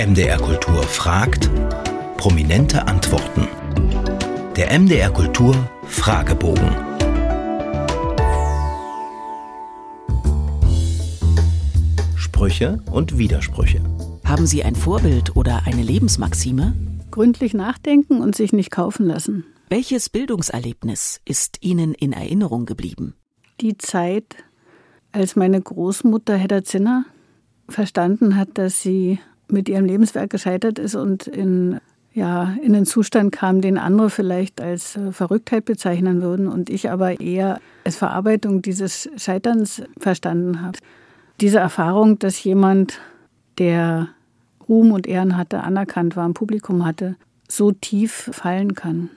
MDR Kultur fragt, prominente Antworten. Der MDR Kultur Fragebogen. Sprüche und Widersprüche. Haben Sie ein Vorbild oder eine Lebensmaxime? Gründlich nachdenken und sich nicht kaufen lassen. Welches Bildungserlebnis ist Ihnen in Erinnerung geblieben? Die Zeit, als meine Großmutter Hedda Zinner verstanden hat, dass sie mit ihrem Lebenswerk gescheitert ist und in, ja, in einen Zustand kam, den andere vielleicht als äh, Verrücktheit bezeichnen würden und ich aber eher als Verarbeitung dieses Scheiterns verstanden habe. Diese Erfahrung, dass jemand, der Ruhm und Ehren hatte, anerkannt war, im Publikum hatte, so tief fallen kann.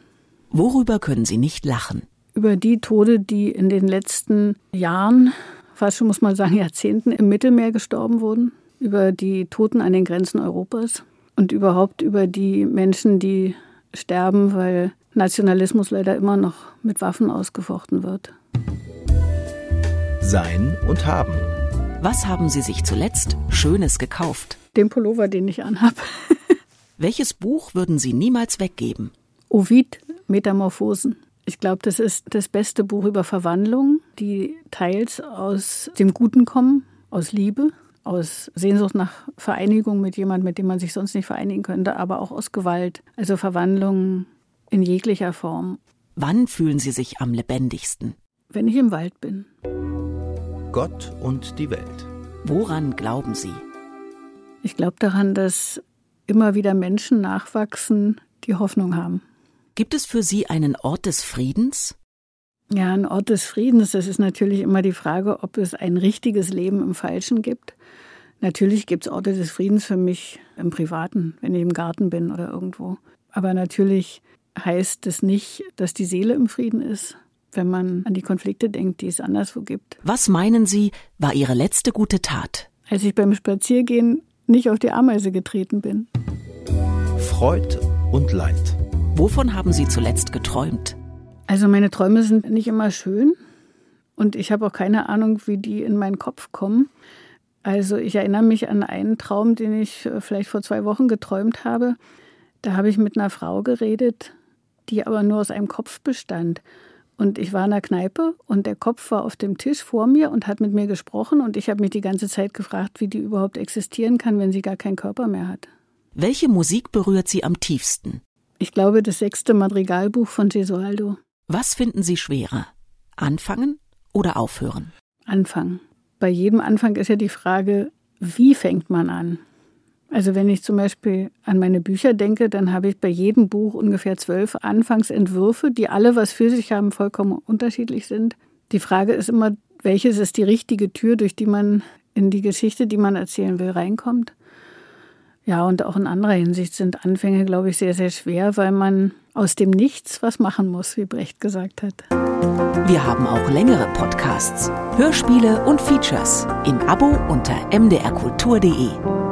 Worüber können Sie nicht lachen? Über die Tode, die in den letzten Jahren, fast schon muss man sagen Jahrzehnten, im Mittelmeer gestorben wurden über die Toten an den Grenzen Europas und überhaupt über die Menschen, die sterben, weil Nationalismus leider immer noch mit Waffen ausgefochten wird. Sein und haben. Was haben Sie sich zuletzt Schönes gekauft? Den Pullover, den ich anhab. Welches Buch würden Sie niemals weggeben? Ovid, Metamorphosen. Ich glaube, das ist das beste Buch über Verwandlung, die teils aus dem Guten kommen, aus Liebe, aus Sehnsucht nach Vereinigung mit jemandem, mit dem man sich sonst nicht vereinigen könnte, aber auch aus Gewalt, also Verwandlung in jeglicher Form. Wann fühlen Sie sich am lebendigsten? Wenn ich im Wald bin. Gott und die Welt. Woran glauben Sie? Ich glaube daran, dass immer wieder Menschen nachwachsen, die Hoffnung haben. Gibt es für Sie einen Ort des Friedens? Ja, ein Ort des Friedens, das ist natürlich immer die Frage, ob es ein richtiges Leben im Falschen gibt. Natürlich gibt es Orte des Friedens für mich im Privaten, wenn ich im Garten bin oder irgendwo. Aber natürlich heißt es nicht, dass die Seele im Frieden ist, wenn man an die Konflikte denkt, die es anderswo gibt. Was meinen Sie, war Ihre letzte gute Tat? Als ich beim Spaziergehen nicht auf die Ameise getreten bin. Freud und Leid. Wovon haben Sie zuletzt geträumt? Also meine Träume sind nicht immer schön und ich habe auch keine Ahnung, wie die in meinen Kopf kommen. Also ich erinnere mich an einen Traum, den ich äh, vielleicht vor zwei Wochen geträumt habe. Da habe ich mit einer Frau geredet, die aber nur aus einem Kopf bestand. Und ich war in der Kneipe und der Kopf war auf dem Tisch vor mir und hat mit mir gesprochen. Und ich habe mich die ganze Zeit gefragt, wie die überhaupt existieren kann, wenn sie gar keinen Körper mehr hat. Welche Musik berührt Sie am tiefsten? Ich glaube, das sechste Madrigalbuch von Gesualdo. Was finden Sie schwerer? Anfangen oder aufhören? Anfangen. Bei jedem Anfang ist ja die Frage, wie fängt man an? Also wenn ich zum Beispiel an meine Bücher denke, dann habe ich bei jedem Buch ungefähr zwölf Anfangsentwürfe, die alle was für sich haben, vollkommen unterschiedlich sind. Die Frage ist immer, welches ist die richtige Tür, durch die man in die Geschichte, die man erzählen will, reinkommt. Ja, und auch in anderer Hinsicht sind Anfänge, glaube ich, sehr, sehr schwer, weil man aus dem Nichts was machen muss, wie Brecht gesagt hat. Wir haben auch längere Podcasts, Hörspiele und Features im Abo unter mdrkultur.de.